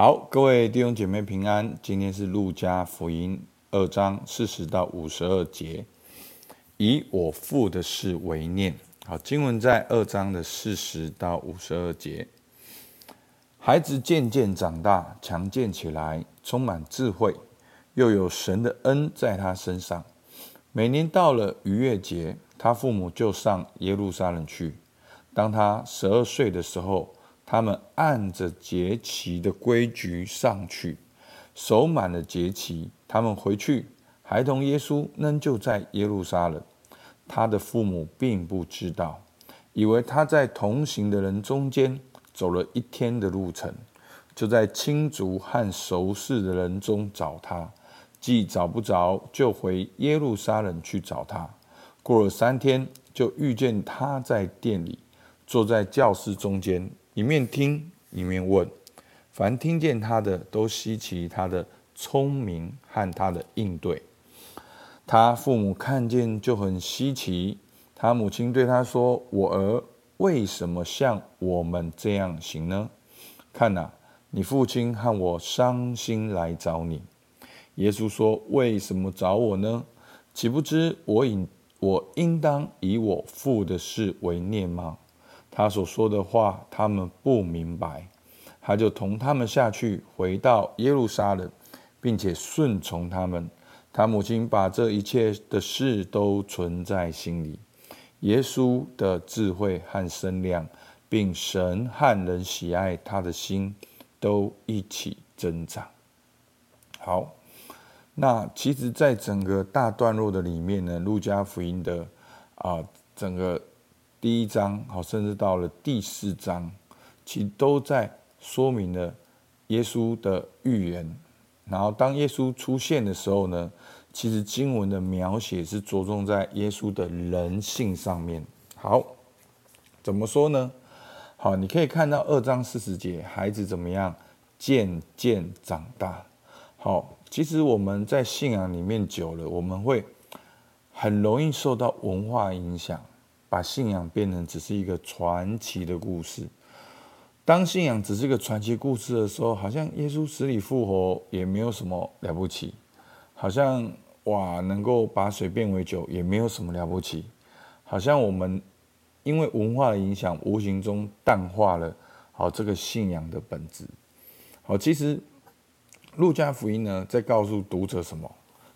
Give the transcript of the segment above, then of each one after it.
好，各位弟兄姐妹平安。今天是路加福音二章四十到五十二节，以我父的事为念。好，经文在二章的四十到五十二节。孩子渐渐长大，强健起来，充满智慧，又有神的恩在他身上。每年到了逾越节，他父母就上耶路撒冷去。当他十二岁的时候，他们按着节期的规矩上去，守满了节期。他们回去，孩童耶稣仍旧在耶路撒冷。他的父母并不知道，以为他在同行的人中间走了一天的路程，就在亲族和熟识的人中找他。既找不着，就回耶路撒冷去找他。过了三天，就遇见他在店里，坐在教室中间。一面听一面问，凡听见他的都稀奇他的聪明和他的应对。他父母看见就很稀奇。他母亲对他说：“我儿，为什么像我们这样行呢？看哪，你父亲和我伤心来找你。”耶稣说：“为什么找我呢？岂不知我应我应当以我父的事为念吗？”他所说的话，他们不明白。他就同他们下去，回到耶路撒冷，并且顺从他们。他母亲把这一切的事都存在心里。耶稣的智慧和身量，并神和人喜爱他的心，都一起增长。好，那其实，在整个大段落的里面呢，路加福音的啊、整个。第一章好，甚至到了第四章，其实都在说明了耶稣的预言。然后，当耶稣出现的时候呢，其实经文的描写是着重在耶稣的人性上面。好，怎么说呢？好，你可以看到二章四十节，孩子怎么样渐渐长大。好，其实我们在信仰里面久了，我们会很容易受到文化影响。把信仰变成只是一个传奇的故事。当信仰只是一个传奇故事的时候，好像耶稣死里复活也没有什么了不起，好像哇，能够把水变为酒也没有什么了不起，好像我们因为文化的影响，无形中淡化了好这个信仰的本质。好，其实路加福音呢，在告诉读者什么？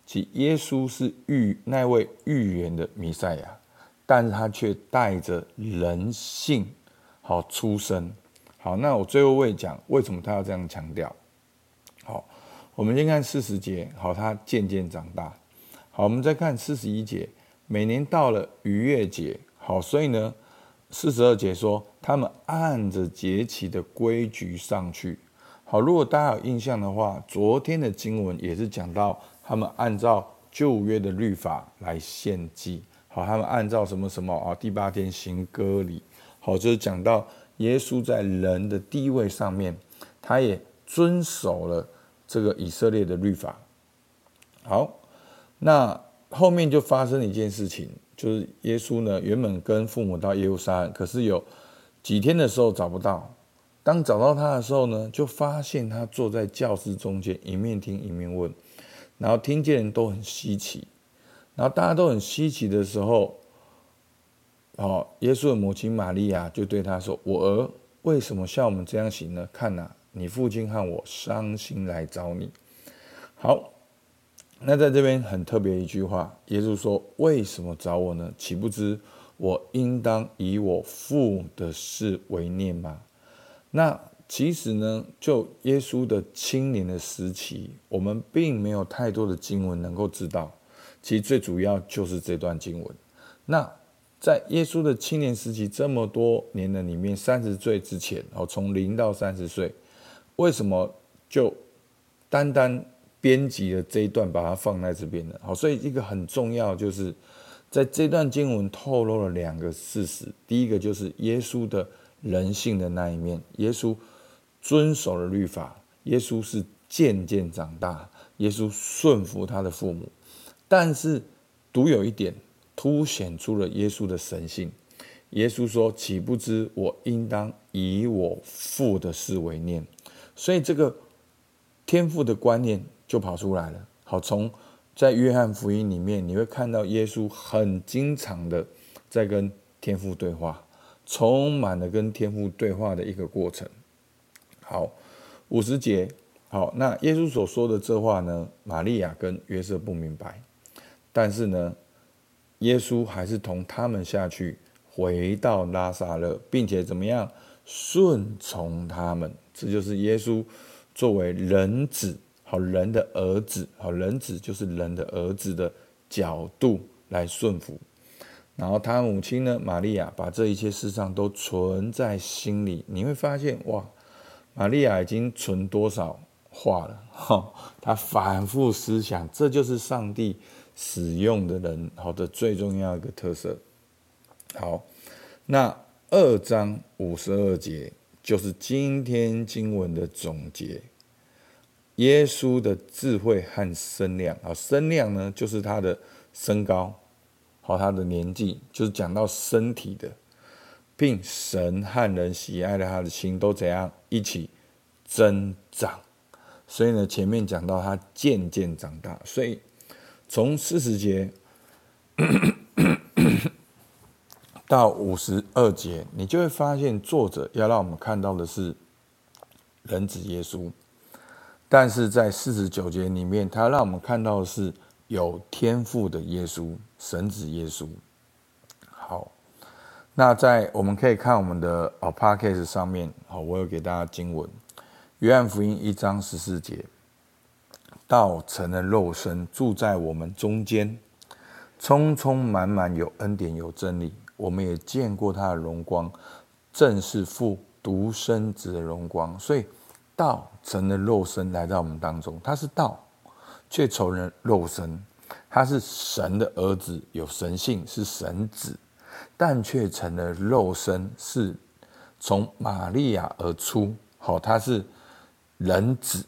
即耶稣是预那位预言的弥赛亚。但是他却带着人性，好出生，好，那我最后会讲为什么他要这样强调。好，我们先看四十节，好，他渐渐长大。好，我们再看四十一节，每年到了逾越节，好，所以呢，四十二节说他们按着节期的规矩上去。好，如果大家有印象的话，昨天的经文也是讲到他们按照旧约的律法来献祭。好，他们按照什么什么啊？第八天行割礼，好，就是讲到耶稣在人的地位上面，他也遵守了这个以色列的律法。好，那后面就发生了一件事情，就是耶稣呢，原本跟父母到耶路撒冷，可是有几天的时候找不到。当找到他的时候呢，就发现他坐在教室中间，一面听一面问，然后听见人都很稀奇。然后大家都很稀奇的时候，哦，耶稣的母亲玛利亚就对他说：“我儿，为什么像我们这样行呢？看呐，你父亲和我伤心来找你。”好，那在这边很特别一句话，耶稣说：“为什么找我呢？岂不知我应当以我父的事为念吗？”那其实呢，就耶稣的青年的时期，我们并没有太多的经文能够知道。其实最主要就是这段经文。那在耶稣的青年时期这么多年的里面，三十岁之前，哦，从零到三十岁，为什么就单单编辑了这一段，把它放在这边呢？好，所以一个很重要就是在这段经文透露了两个事实。第一个就是耶稣的人性的那一面，耶稣遵守了律法，耶稣是渐渐长大，耶稣顺服他的父母。但是，独有一点凸显出了耶稣的神性。耶稣说：“岂不知我应当以我父的事为念？”所以，这个天父的观念就跑出来了。好，从在约翰福音里面，你会看到耶稣很经常的在跟天父对话，充满了跟天父对话的一个过程。好，五十节，好，那耶稣所说的这话呢，玛利亚跟约瑟不明白，但是呢，耶稣还是同他们下去，回到拉撒勒，并且怎么样顺从他们，这就是耶稣作为人子，好，人的儿子，好，人子就是人的儿子的角度来顺服。然后他母亲呢，玛利亚把这一切事上都存在心里，你会发现哇。玛利亚已经存多少话了？哈，他反复思想，这就是上帝使用的人好的最重要的一个特色。好，那二章五十二节就是今天经文的总结。耶稣的智慧和身量啊，身量呢就是他的身高，好，他的年纪，就是讲到身体的。并神和人喜爱的他的心都怎样一起增长？所以呢，前面讲到他渐渐长大，所以从四十节 到五十二节，你就会发现作者要让我们看到的是人子耶稣，但是在四十九节里面，他让我们看到的是有天赋的耶稣，神子耶稣。好。那在我们可以看我们的哦 Podcast 上面，好，我有给大家经文，约翰福音一章十四节，道成了肉身，住在我们中间，充充满满有恩典有真理，我们也见过他的荣光，正是父独生子的荣光。所以道成了肉身来到我们当中，他是道，却成了肉身，他是神的儿子，有神性，是神子。但却成了肉身，是从玛利亚而出。好，他是人子。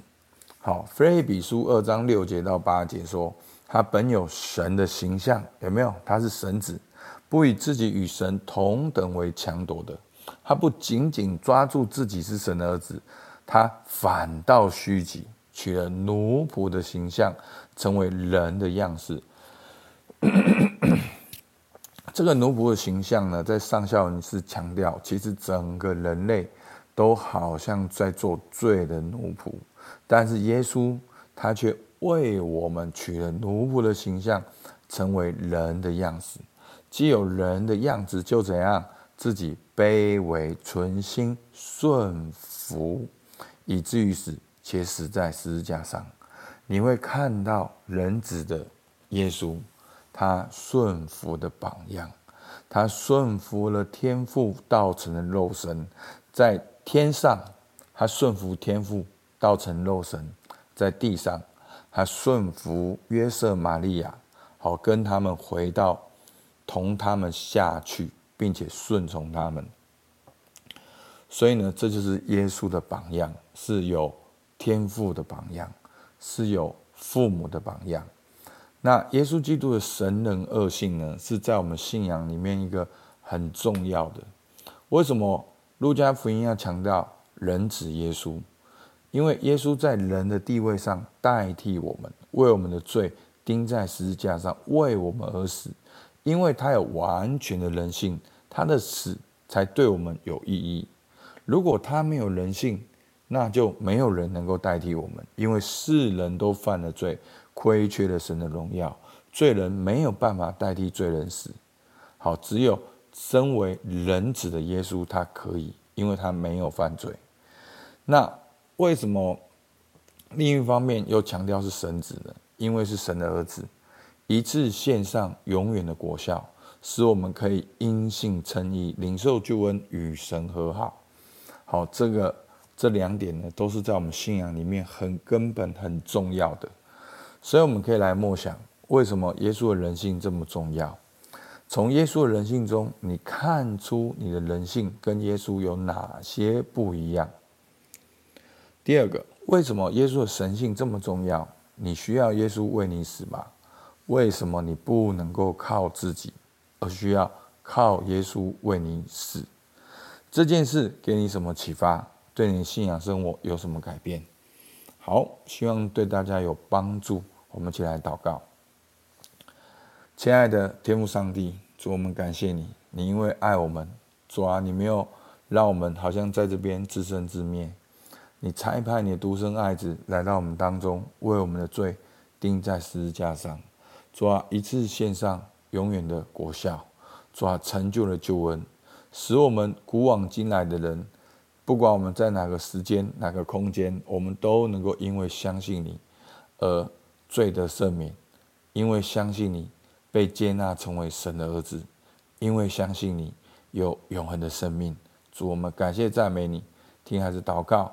好，腓立比书二章六节到八节说，他本有神的形象，有没有？他是神子，不以自己与神同等为强夺的。他不仅仅抓住自己是神的儿子，他反倒虚己，取了奴仆的形象，成为人的样式。这个奴仆的形象呢，在上下文是强调，其实整个人类都好像在做罪的奴仆，但是耶稣他却为我们取了奴仆的形象，成为人的样式。既有人的样子，就怎样自己卑微，存心顺服，以至于死，且死在十字架上。你会看到人子的耶稣。他顺服的榜样，他顺服了天父，道成的肉身，在天上，他顺服天父，道成肉身，在地上，他顺服约瑟、玛利亚，好跟他们回到，同他们下去，并且顺从他们。所以呢，这就是耶稣的榜样，是有天父的榜样，是有父母的榜样。那耶稣基督的神人二性呢，是在我们信仰里面一个很重要的。为什么路加福音要强调人子耶稣？因为耶稣在人的地位上代替我们，为我们的罪钉在十字架上，为我们而死。因为他有完全的人性，他的死才对我们有意义。如果他没有人性，那就没有人能够代替我们，因为世人都犯了罪。亏缺了神的荣耀，罪人没有办法代替罪人死。好，只有身为人子的耶稣，他可以，因为他没有犯罪。那为什么另一方面又强调是神子呢？因为是神的儿子，一次献上永远的果效，使我们可以因信称义，领受救恩，与神和好。好，这个这两点呢，都是在我们信仰里面很根本、很重要的。所以我们可以来默想，为什么耶稣的人性这么重要？从耶稣的人性中，你看出你的人性跟耶稣有哪些不一样？第二个，为什么耶稣的神性这么重要？你需要耶稣为你死吗？为什么你不能够靠自己，而需要靠耶稣为你死？这件事给你什么启发？对你信仰生活有什么改变？好，希望对大家有帮助。我们一起来祷告。亲爱的天父上帝，主我们感谢你，你因为爱我们，主啊，你没有让我们好像在这边自生自灭，你差派你的独生爱子来到我们当中，为我们的罪钉在十字架上，主啊，一次献上永远的果效，主啊，成就了救恩，使我们古往今来的人，不管我们在哪个时间、哪个空间，我们都能够因为相信你而罪得赦免，因为相信你。被接纳成为神的儿子，因为相信你有永恒的生命。主，我们感谢赞美你，听孩子祷告，